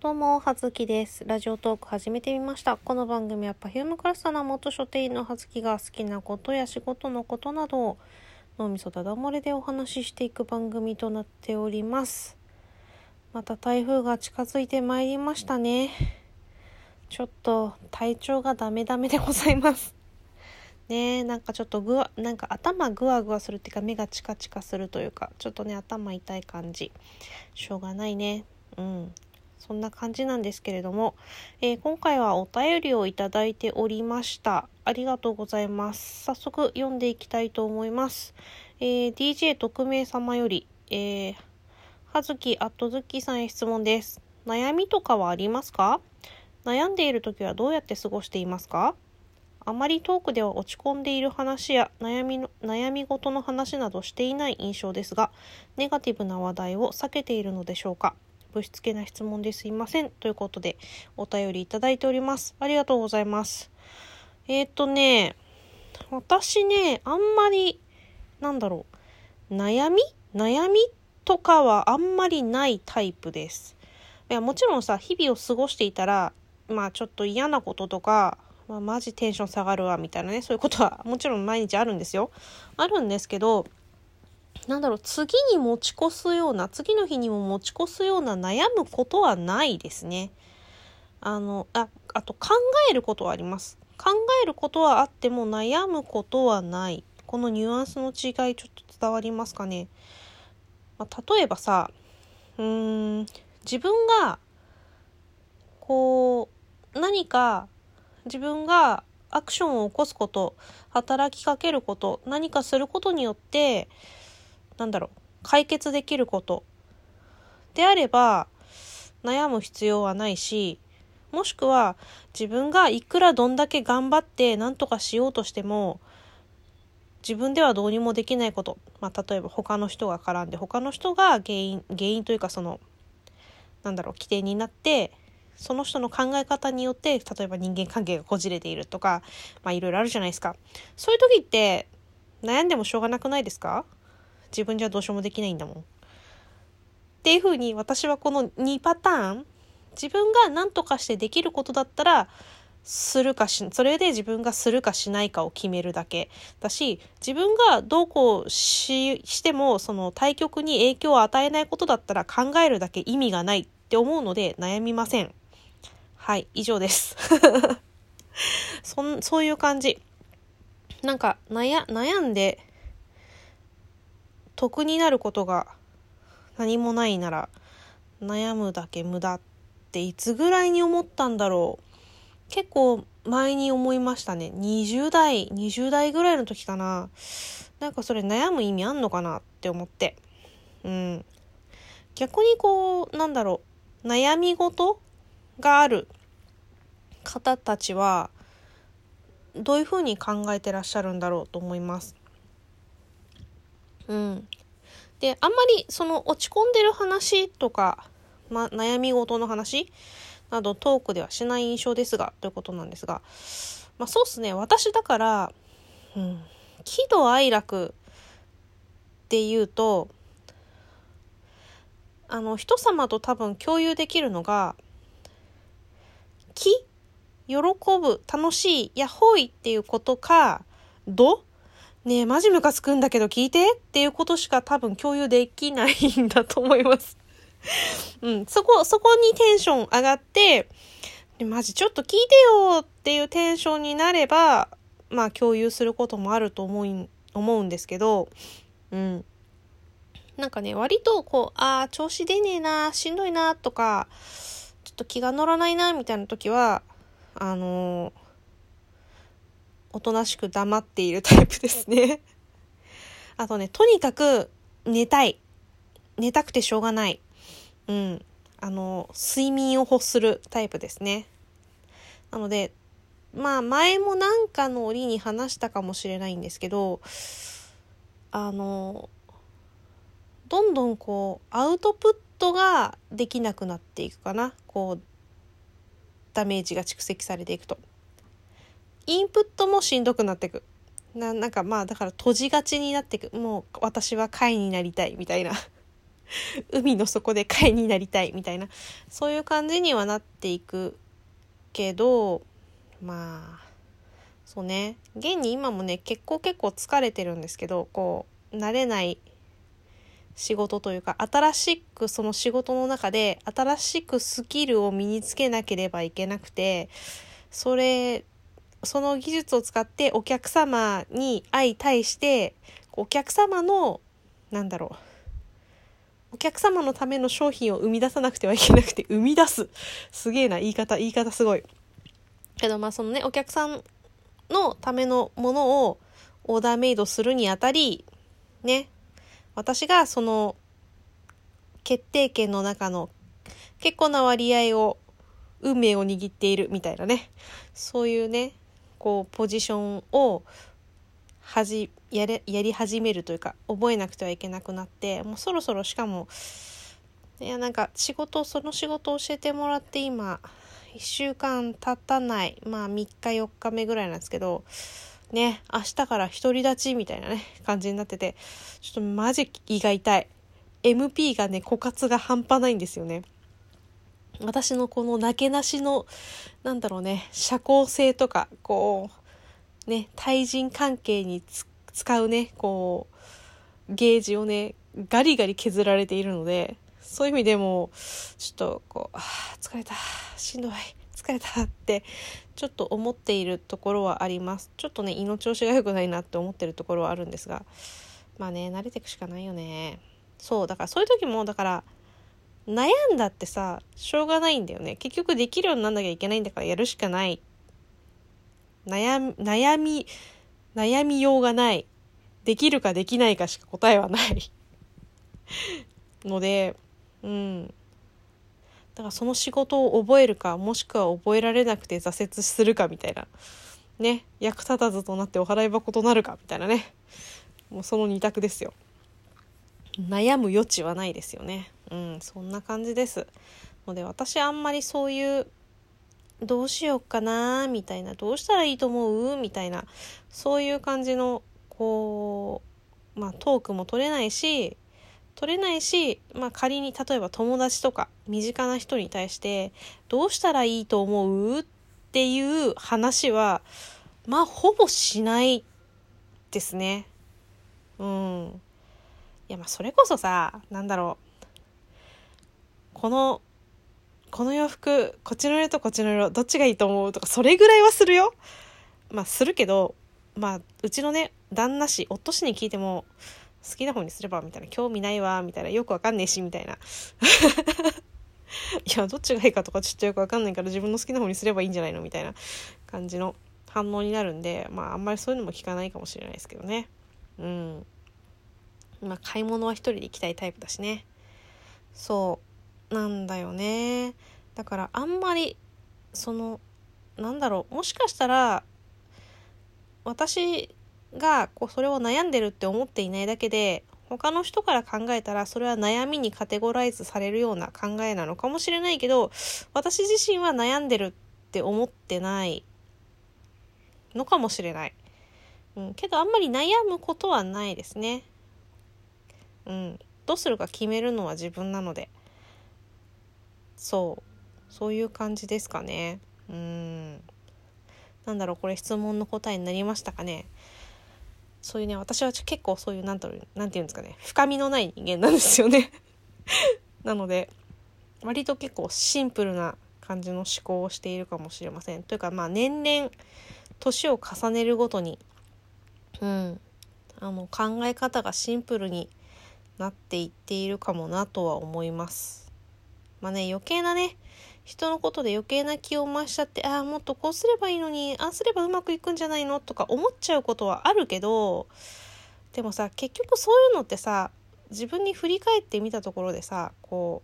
どうも、はずきです。ラジオトーク始めてみました。この番組は Perfume クラスターの元書店員のはずきが好きなことや仕事のことなどを脳みそただ漏れでお話ししていく番組となっております。また台風が近づいてまいりましたね。ちょっと体調がダメダメでございます。ねえ、なんかちょっとぐわ、なんか頭ぐわぐわするっていうか目がチカチカするというか、ちょっとね、頭痛い感じ。しょうがないね。うん。そんな感じなんですけれども、えー今回はお便りをいただいておりました。ありがとうございます。早速読んでいきたいと思います。えー DJ 特命様より、えー、はずき、あっとずきさんへ質問です。悩みとかはありますか？悩んでいる時はどうやって過ごしていますか？あまりトークでは落ち込んでいる話や悩みの悩み事の話などしていない印象ですが、ネガティブな話題を避けているのでしょうか？ぶしつけな質問ですいません。ということで、お便りいただいております。ありがとうございます。えー、っとね、私ね、あんまり、なんだろう、悩み？悩みとかはあんまりないタイプです。いや、もちろんさ、日々を過ごしていたら、まあちょっと嫌なこととか、まあ、マジテンション下がるわ、みたいなね、そういうことはもちろん毎日あるんですよ。あるんですけど、なんだろう、次に持ち越すような、次の日にも持ち越すような悩むことはないですね。あの、あ、あと考えることはあります。考えることはあっても悩むことはない。このニュアンスの違いちょっと伝わりますかね。まあ、例えばさ、うーん、自分が、こう、何か自分がアクションを起こすこと、働きかけること、何かすることによって、なんだろう、解決できること。であれば、悩む必要はないし、もしくは自分がいくらどんだけ頑張って何とかしようとしても、自分ではどうにもできないこと、まあ、例えば他の人が絡んで他の人が原因原因というかそのなんだろう起点になってその人の考え方によって例えば人間関係がこじれているとかまあいろいろあるじゃないですか。そういう時って悩んでもしょうがなくないですか？自分じゃどうしようもできないんだもんっていうふうに私はこの2パターン自分が何とかしてできることだったらするかし、それで自分がするかしないかを決めるだけだし、自分がどうこうし、しても、その対局に影響を与えないことだったら考えるだけ意味がないって思うので悩みません。はい、以上です。そん、そういう感じ。なんか、悩、悩んで、得になることが何もないなら、悩むだけ無駄っていつぐらいに思ったんだろう。結構前に思いましたね。20代、20代ぐらいの時かな。なんかそれ悩む意味あんのかなって思って。うん。逆にこう、なんだろう、悩み事がある方たちは、どういうふうに考えてらっしゃるんだろうと思います。うん。で、あんまりその落ち込んでる話とか、ま、悩み事の話などトークではしない印象ですが、ということなんですが、まあそうっすね、私だから、うん、喜怒哀楽っていうと、あの、人様と多分共有できるのが、喜喜ぶ、楽しい、やっほいっていうことか、どねえ、マジムカつくんだけど聞いてっていうことしか多分共有できないんだと思います。うん、そこ、そこにテンション上がって、でマジちょっと聞いてよっていうテンションになれば、まあ共有することもあると思い、思うんですけど、うん。なんかね、割とこう、ああ、調子出ねえな、しんどいな、とか、ちょっと気が乗らないな、みたいな時は、あのーおとなしく黙っているタイプですね。あとね、とにかく寝たい。寝たくてしょうがない。うん。あの、睡眠を欲するタイプですね。なので、まあ前もなんかの折に話したかもしれないんですけど、あの、どんどんこう、アウトプットができなくなっていくかな。こう、ダメージが蓄積されていくと。インプットもしんどくなってく。ななんかまあだから閉じがちになっていく。もう私は会になりたいみたいな。海の底で貝になりたいみたいなそういう感じにはなっていくけどまあそうね現に今もね結構結構疲れてるんですけどこう慣れない仕事というか新しくその仕事の中で新しくスキルを身につけなければいけなくてそれその技術を使ってお客様に相対してお客様のなんだろう。お客様のための商品を生み出さなくてはいけなくて生み出す。すげえな言い方言い方すごい。けどまあそのねお客さんのためのものをオーダーメイドするにあたりね。私がその決定権の中の結構な割合を運命を握っているみたいなね。そういうねこうポジションをはじやれやり始めるというか覚えなくてはいけなくなってもうそろそろしかもいやなんか仕事その仕事を教えてもらって今1週間経たないまあ3日4日目ぐらいなんですけどね明日から独り立ちみたいなね感じになっててちょっとマジ胃が痛い。MP がね枯渇が半端ないんですよね。私のこのなけなしのなんだろうね社交性とかこうね対人関係に使うねこうゲージをねガリガリ削られているのでそういう意味でもちょっとこうあ疲れたしんどい疲れたってちょっと思っているところはあります。ちょっとね胃の調子が良くないなって思ってるところはあるんですがまあね慣れていくしかないよね。そうだからそういう時もだから悩んだってさしょうがないんだよね。結局できるようになんなきゃいけないんだからやるしかない。悩悩み悩みようがない。できるかできないかしか答えはない。のでうん。だからその仕事を覚えるかもしくは覚えられなくて挫折するかみたいな。ね。役立たずとなってお払い箱となるかみたいなね。もうその2択ですよ。悩む余地はないですよねうんそんな感じですので私あんまりそういうどうしようかなみたいなどうしたらいいと思う？みたいなそういう感じのこうまあトークも取れないし取れないし、まあ、仮に例えば友達とか身近な人に対してどうしたらいいと思う？っていう話はまあほぼしないですね。うん。いやまあそれこそさなんだろう。このこの洋服こっちの色とこっちの色どっちがいいと思う？とかそれぐらいはするよ。まあするけどまあうちのね旦那氏夫氏に聞いても好きな方にすればみたいな。興味ないわみたいな。よくわかんねえしみたいな。いやどっちがいいかとかちょっとよくわかんないから自分の好きな方にすればいいんじゃないの？みたいな。感じの反応になるんでまああんまりそういうのも聞かないかもしれないですけどね。うん。まあ買い物は一人で行きたいタイプだしねそうなんだよねだからあんまりそのなんだろうもしかしたら私がこうそれを悩んでるって思っていないだけで他の人から考えたらそれは悩みにカテゴライズされるような考えなのかもしれないけど私自身は悩んでるって思ってないのかもしれない。うん、けどあんまり悩むことはないですね。うん。どうするか決めるのは自分なので。そう。そういう感じですかね。うん。なんだろう、これ質問の答えになりましたかね。そういうね私は結構そういうなんとなんていうんですかね深みのない人間なんですよね なので割と結構シンプルな感じの思考をしているかもしれませんというかまあ年々年を重ねるごとにうんあの考え方がシンプルになっていっているかもなとは思いますまあね余計なね人のことで余計な気を増しちゃって、ああ、もっとこうすればいいのに、ああすればうまくいくんじゃないのとか思っちゃうことはあるけど、でもさ、結局そういうのってさ、自分に振り返ってみたところでさ、こ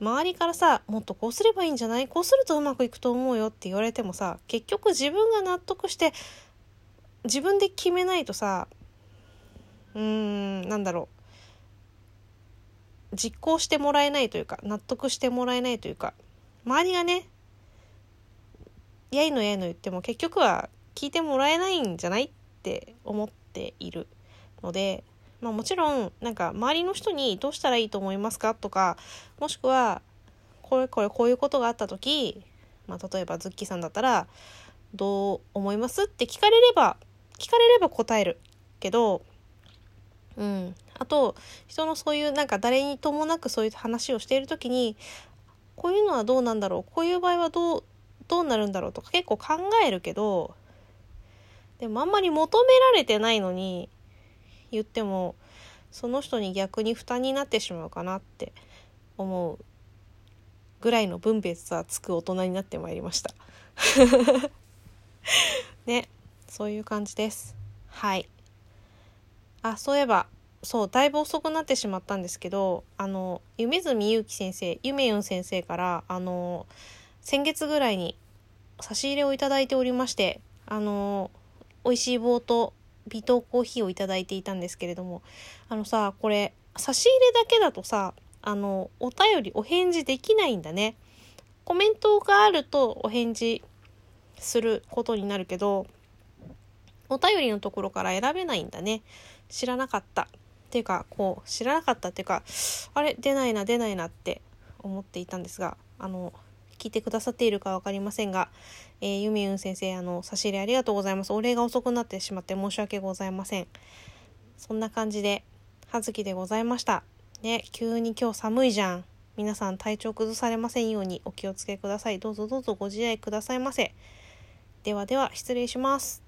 う、周りからさ、もっとこうすればいいんじゃない？こうするとうまくいくと思うよって言われてもさ、結局自分が納得して、自分で決めないとさ、うーん、なんだろう。実行してもらえないというか、納得してもらえないというか、周りがねやいのやいの言っても結局は聞いてもらえないんじゃないって思っているのでまあもちろん、なんか周りの人にどうしたらいいと思いますかとか、もしくは、これこれこういうことがあった時、まあ例えばズッキーさんだったら、どう思いますって聞かれれば、聞かれれば答えるけど、うん。あと、人のそういうなんか誰にともなくそういう話をしている時に、こういうのはどうなんだろうこういう場合はどう、どうなるんだろうとか結構考えるけど、でもあんまり求められてないのに言っても、その人に逆に負担になってしまうかなって思うぐらいの分別はつく大人になってまいりました。ね、そういう感じです。はい。あ、そういえば、そう、だいぶ遅くなってしまったんですけど、あの、夢住ゆき先生、ゆめゆん先生から、あの、先月ぐらいに差し入れをいただいておりまして、あの、美味しい棒と微糖コーヒーをいただいていたんですけれども、あのさ、これ、差し入れだけだとさ、あの、お便り、お返事できないんだね。コメントがあるとお返事することになるけど、お便りのところから選べないんだね。知らなかった。っていうか、こう、知らなかったっていうか、あれ、出ないな、出ないなって思っていたんですが、あの、聞いてくださっているか分かりませんが、えー、ゆみゆん先生、あの、差し入れありがとうございます。お礼が遅くなってしまって申し訳ございません。そんな感じで、はずきでございました。ね、急に今日寒いじゃん。皆さん体調崩されませんようにお気をつけください。どうぞどうぞご自愛くださいませ。ではでは、失礼します。